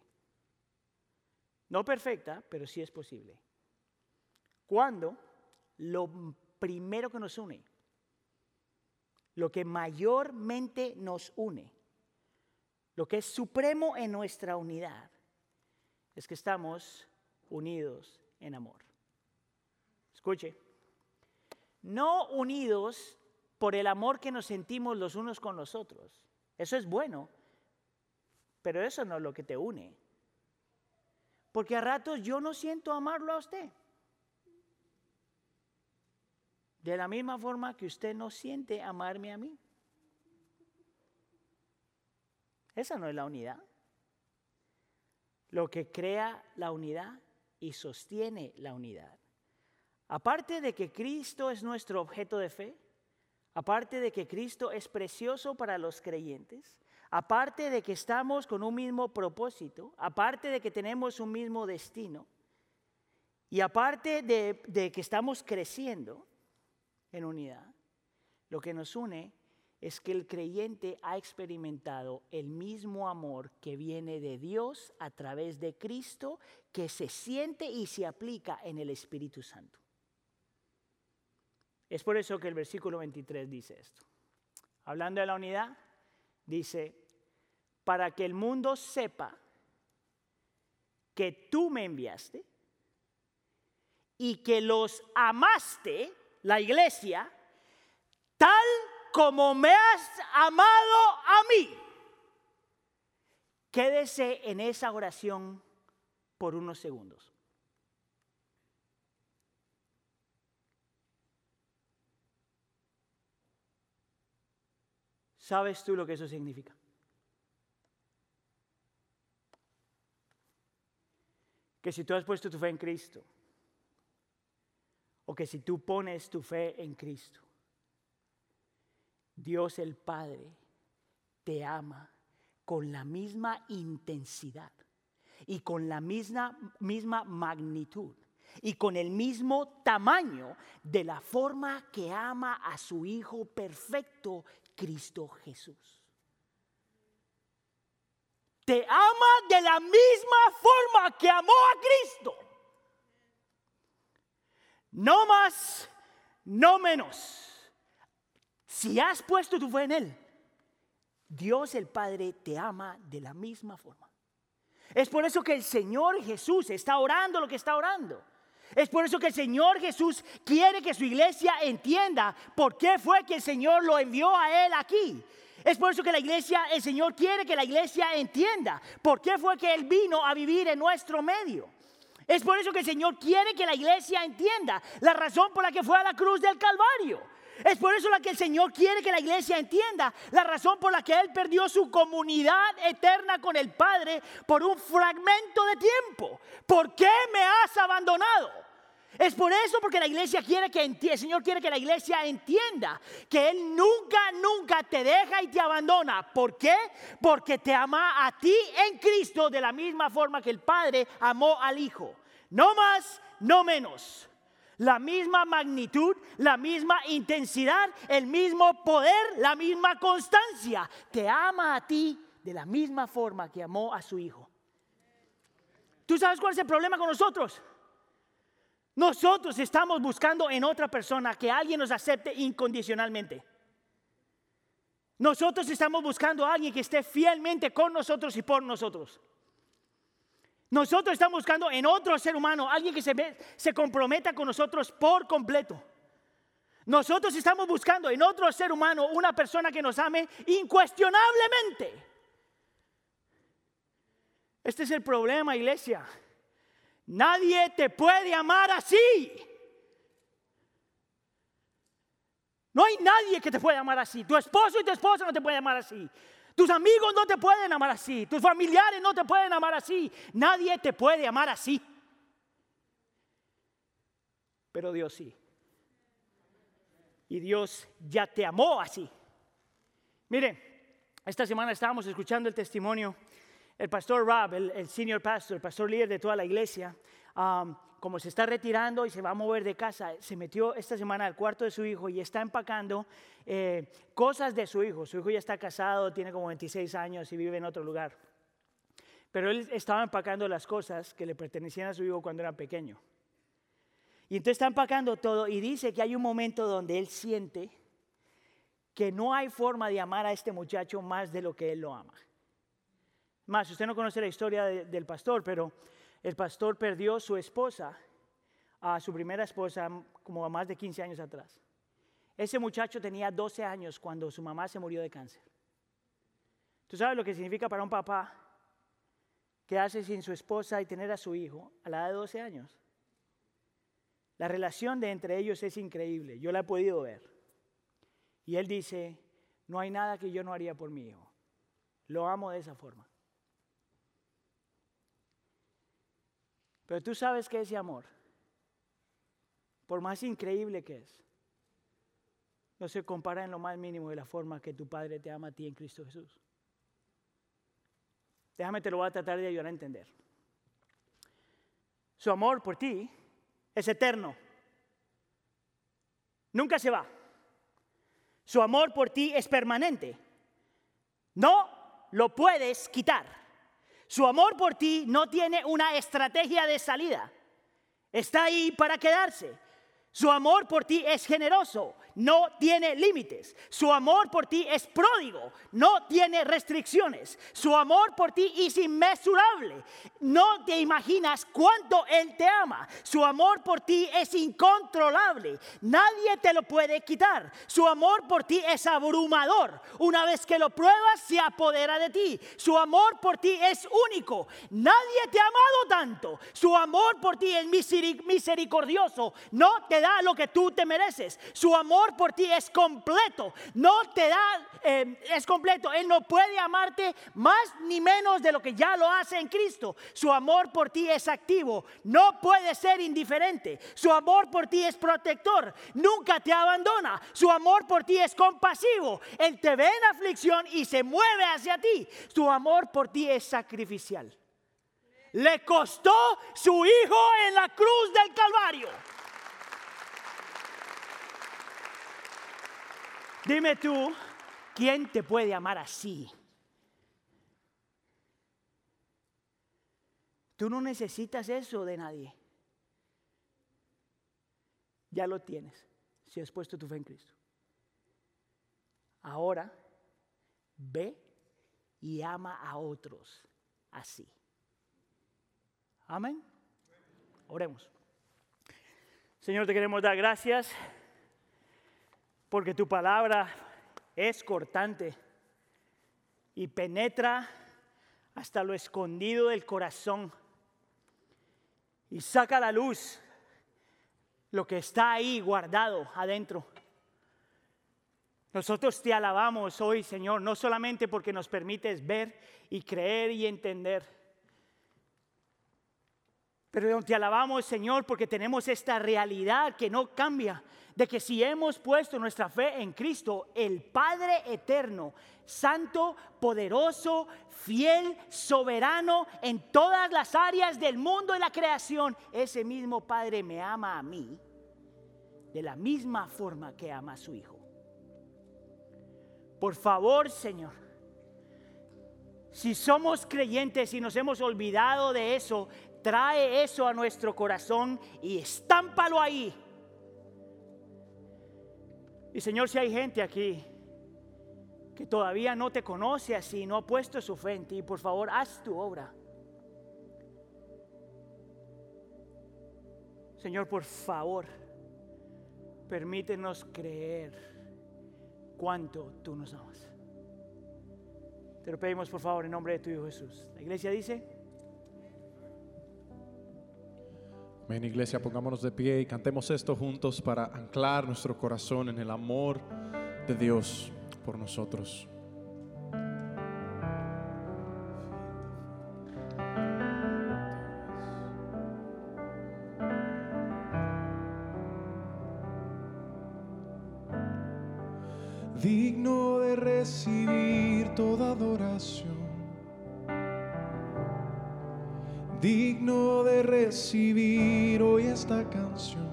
No perfecta, pero sí es posible. Cuando lo primero que nos une, lo que mayormente nos une, lo que es supremo en nuestra unidad es que estamos unidos en amor. Escuche, no unidos por el amor que nos sentimos los unos con los otros. Eso es bueno, pero eso no es lo que te une. Porque a ratos yo no siento amarlo a usted. De la misma forma que usted no siente amarme a mí. Esa no es la unidad. lo que crea la unidad y sostiene la unidad. Aparte de que Cristo es nuestro objeto de fe, aparte de que Cristo es precioso para los creyentes, aparte de que estamos con un mismo propósito, aparte de que tenemos un mismo destino, y aparte de, que estamos creciendo en unidad, lo que nos une es que el creyente ha experimentado el mismo amor que viene de Dios a través de Cristo, que se siente y se aplica en el Espíritu Santo. Es por eso que el versículo 23 dice esto. Hablando de la unidad, dice, para que el mundo sepa que tú me enviaste y que los amaste, la iglesia, tal como me has amado a mí. Quédese en esa oración por unos segundos. ¿Sabes tú lo que eso significa? Que si tú has puesto tu fe en Cristo, o que si tú pones tu fe en Cristo, Dios el Padre te ama con la misma intensidad y con la misma, misma magnitud y con el mismo tamaño de la forma que ama a su Hijo perfecto, Cristo Jesús. Te ama de la misma forma que amó a Cristo. No más, no menos. Si has puesto tu fe en Él, Dios el Padre te ama de la misma forma. Es por eso que el Señor Jesús está orando lo que está orando. Es por eso que el Señor Jesús quiere que su iglesia entienda por qué fue que el Señor lo envió a Él aquí. Es por eso que la iglesia, el Señor quiere que la iglesia entienda por qué fue que Él vino a vivir en nuestro medio. Es por eso que el Señor quiere que la iglesia entienda la razón por la que fue a la cruz del Calvario. Es por eso la que el Señor quiere que la iglesia entienda la razón por la que Él perdió su comunidad eterna con el Padre por un fragmento de tiempo. ¿Por qué me has abandonado? Es por eso porque la iglesia quiere que el Señor quiere que la iglesia entienda que Él nunca, nunca te deja y te abandona. ¿Por qué? Porque te ama a ti en Cristo de la misma forma que el Padre amó al Hijo. No más, no menos la misma magnitud, la misma intensidad, el mismo poder, la misma constancia. Te ama a ti de la misma forma que amó a su hijo. ¿Tú sabes cuál es el problema con nosotros? Nosotros estamos buscando en otra persona que alguien nos acepte incondicionalmente. Nosotros estamos buscando a alguien que esté fielmente con nosotros y por nosotros. Nosotros estamos buscando en otro ser humano alguien que se, se comprometa con nosotros por completo. Nosotros estamos buscando en otro ser humano una persona que nos ame incuestionablemente. Este es el problema, iglesia. Nadie te puede amar así. No hay nadie que te pueda amar así. Tu esposo y tu esposa no te pueden amar así. Tus amigos no te pueden amar así. Tus familiares no te pueden amar así. Nadie te puede amar así. Pero Dios sí. Y Dios ya te amó así. Mire, esta semana estábamos escuchando el testimonio. El pastor Rob, el, senior pastor, el pastor líder de toda la iglesia, um, como se está retirando y se va a mover de casa, se metió esta semana al cuarto de su hijo y está empacando eh, cosas de su hijo. Su hijo ya está casado, tiene como 26 años y vive en otro lugar. Pero él estaba empacando las cosas que le pertenecían a su hijo cuando era pequeño. Y entonces está empacando todo y dice que hay un momento donde él siente que no hay forma de amar a este muchacho más de lo que él lo ama. Más, usted no conoce la historia del pastor, pero el pastor perdió su esposa, a su primera esposa, como a más de 15 años atrás. Ese muchacho tenía 12 años cuando su mamá se murió de cáncer. ¿Tú sabes lo que significa para un papá quedarse sin su esposa y tener a su hijo a la edad de 12 años? La relación de entre ellos es increíble, yo la he podido ver. Y él dice, no hay nada que yo no haría por mi hijo. Lo amo de esa forma. Pero tú sabes que ese amor, por más increíble que es, no se compara en lo más mínimo de la forma que tu Padre te ama a ti en Cristo Jesús. Déjame te lo voy a tratar de ayudar a entender. Su amor por ti es eterno. Nunca se va. Su amor por ti es permanente. No lo puedes quitar. Su amor por ti no tiene una estrategia de salida. Está ahí para quedarse. Su amor por ti es generoso no tiene límites. Su amor por ti es pródigo, no tiene restricciones. Su amor por ti es inmesurable. No te imaginas cuánto Él te ama. Su amor por ti es incontrolable. Nadie te lo puede quitar. Su amor por ti es abrumador. Una vez que lo pruebas, se apodera de ti. Su amor por ti es único. Nadie te ha amado tanto. Su amor por ti es misericordioso. No te da lo que tú te mereces. Su amor por ti es completo. No te da, eh, es completo. Él no puede amarte más ni menos de lo que ya lo hace en Cristo. Su amor por ti es activo. No puede ser indiferente. Su amor por ti es protector. Nunca te abandona. Su amor por ti es compasivo. Él te ve en aflicción y se mueve hacia ti. Su amor por ti es sacrificial. Le costó su hijo en la cruz del Calvario. Dime tú, ¿quién te puede amar así? Tú no necesitas eso de nadie. Ya lo tienes si has puesto tu fe en Cristo. Ahora ve y ama a otros así. Amén. Oremos. Señor, te queremos dar gracias porque tu palabra es cortante y penetra hasta lo escondido del corazón y saca a la luz lo que está ahí guardado adentro. Nosotros te alabamos hoy, Señor, no solamente porque nos permites ver y creer y entender, pero te alabamos, Señor, porque tenemos esta realidad que no cambia, de que si hemos puesto nuestra fe en Cristo, el Padre eterno, santo, poderoso, fiel, soberano en todas las áreas del mundo y la creación, ese mismo Padre me ama a mí de la misma forma que ama a su Hijo. Por favor, Señor, si somos creyentes y nos hemos olvidado de eso, trae eso a nuestro corazón y estámpalo ahí. Y Señor, si hay gente aquí que todavía no te conoce así, no ha puesto su fe en ti, por favor, haz tu obra. Señor, por favor, permítenos creer cuánto tú nos amas. Te lo pedimos, por favor, en nombre de tu Hijo Jesús. La iglesia dice... Amén, iglesia, pongámonos de pie y cantemos esto juntos para anclar nuestro corazón en el amor de Dios por nosotros. Digno de recibir toda adoración digno de recibir hoy esta canción,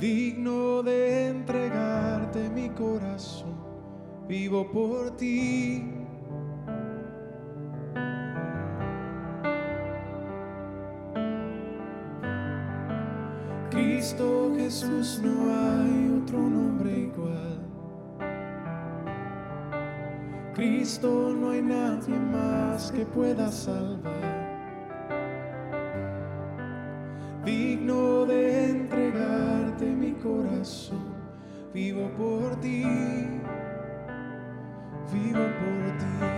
digno de entregarte mi corazón, vivo por ti. Cristo Jesús, no hay otro nombre igual. Cristo no hay nadie más que pueda salvar. Digno de entregarte mi corazón, vivo por ti, vivo por ti.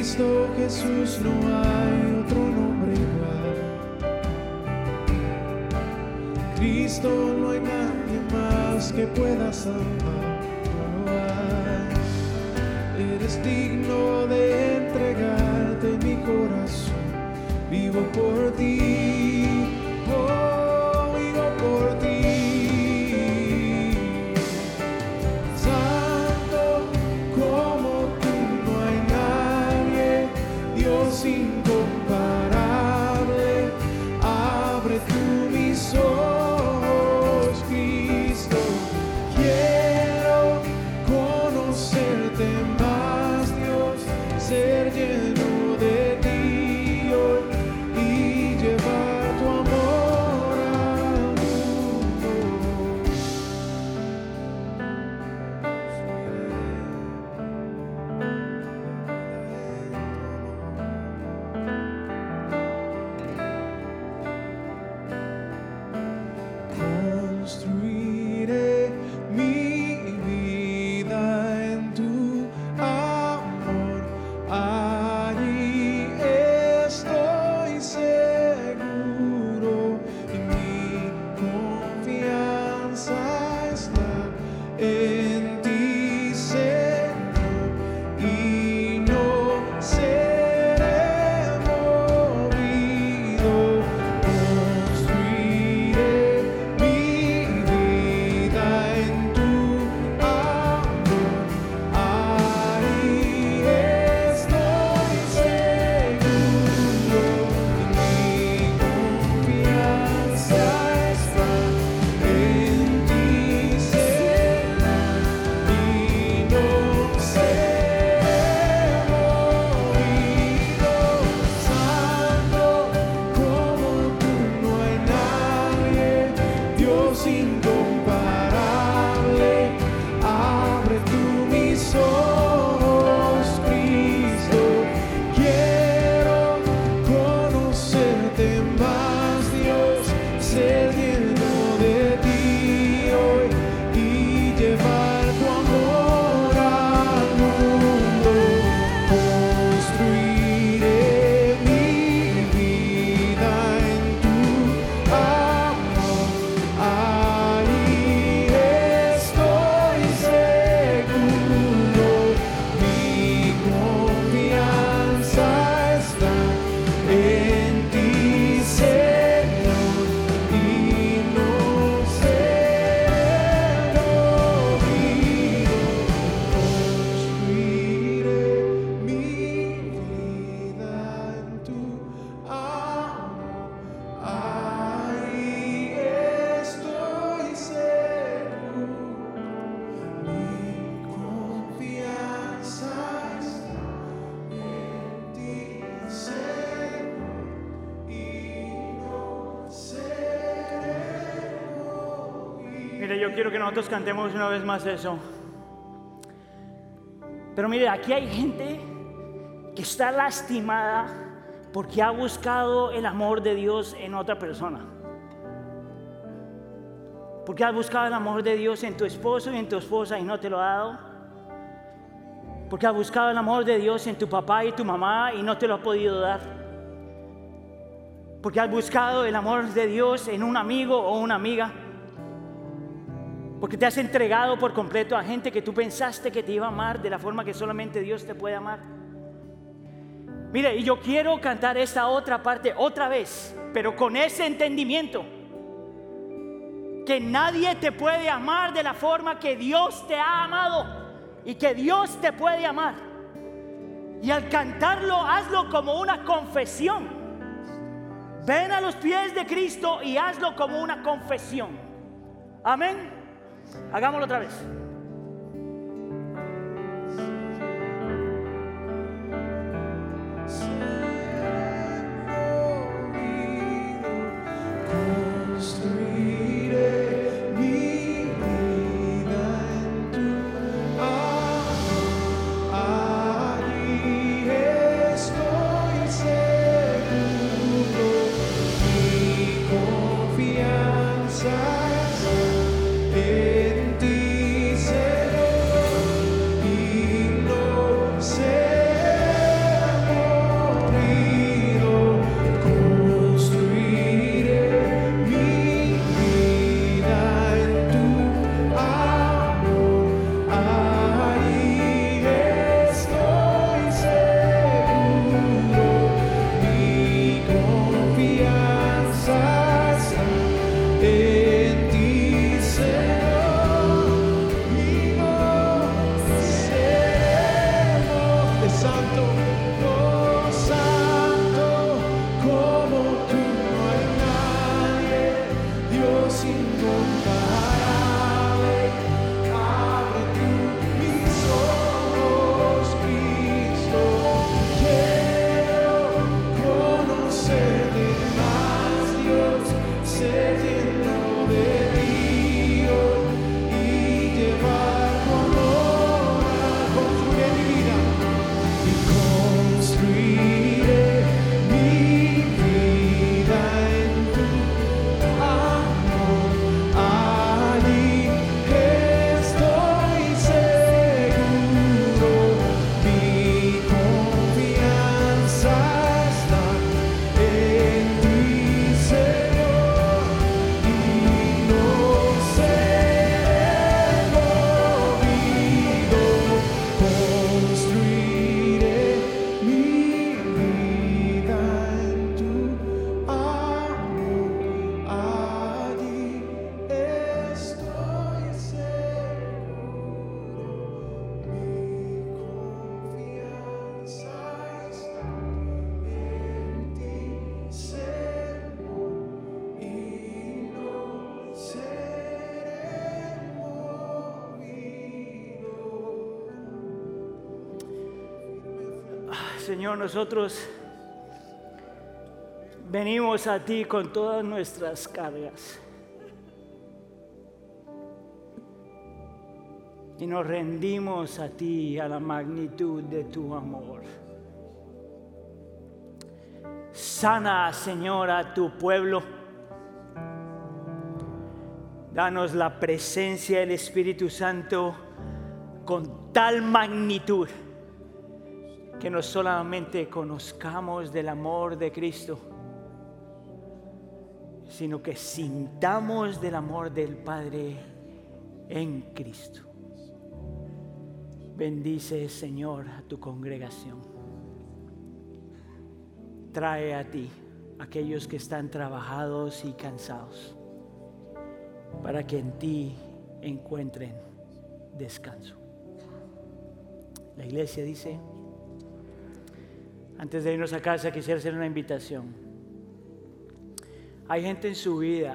Cristo Jesús, no hay otro nombre igual. Cristo, no hay nadie más que pueda salvar. Eres digno de entregarte mi corazón. Vivo por ti. Cantemos una vez más eso. Pero mire, aquí hay gente que está lastimada porque ha buscado el amor de Dios en otra persona. Porque has buscado el amor de Dios en tu esposo y en tu esposa y no te lo ha dado. Porque has buscado el amor de Dios en tu papá y tu mamá y no te lo ha podido dar. Porque has buscado el amor de Dios en un amigo o una amiga. Porque te has entregado por completo a gente que tú pensaste que te iba a amar de la forma que solamente Dios te puede amar. Mire, y yo quiero cantar esta otra parte otra vez, pero con ese entendimiento. Que nadie te puede amar de la forma que Dios te ha amado. y que Dios te puede amar. Y al cantarlo, hazlo como una confesión. Ven a los pies de Cristo y hazlo como una confesión. Amén. Hagámoslo otra vez. Señor, nosotros venimos a ti con todas nuestras cargas. Y nos rendimos a ti, a la magnitud de tu amor. Sana, Señor, a tu pueblo. Danos la presencia del Espíritu Santo con tal magnitud que no solamente conozcamos del amor de Cristo, sino que sintamos del amor del Padre en Cristo. Bendice, Señor, a tu congregación. Trae a ti aquellos que están trabajados y cansados, para que en ti encuentren descanso. La iglesia dice, antes de irnos a casa quisiera hacer una invitación. Hay gente en su vida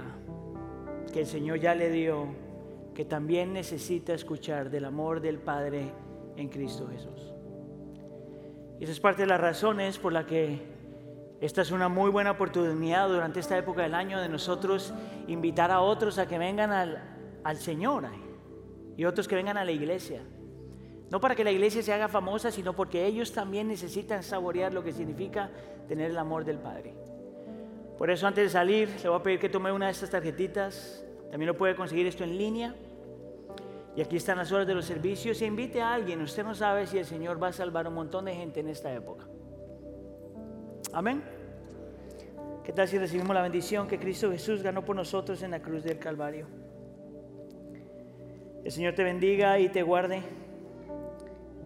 que el Señor ya le dio, que también necesita escuchar del amor del Padre en Cristo Jesús. Y esa es parte de las razones por la que esta es una muy buena oportunidad durante esta época del año de nosotros invitar a otros a que vengan al, al Señor y otros que vengan a la iglesia. No para que la iglesia se haga famosa, sino porque ellos también necesitan saborear lo que significa tener el amor del Padre. Por eso antes de salir, le voy a pedir que tome una de estas tarjetitas. También lo puede conseguir esto en línea. Y aquí están las horas de los servicios. E invite a alguien. Usted no sabe si el Señor va a salvar un montón de gente en esta época. Amén. ¿Qué tal si recibimos la bendición que Cristo Jesús ganó por nosotros en la cruz del Calvario? El Señor te bendiga y te guarde.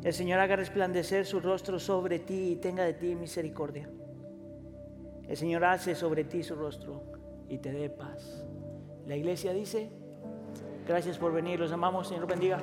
El Señor haga resplandecer su rostro sobre ti y tenga de ti misericordia. El Señor hace sobre ti su rostro y te dé paz. La iglesia dice, gracias por venir, los amamos, Señor bendiga.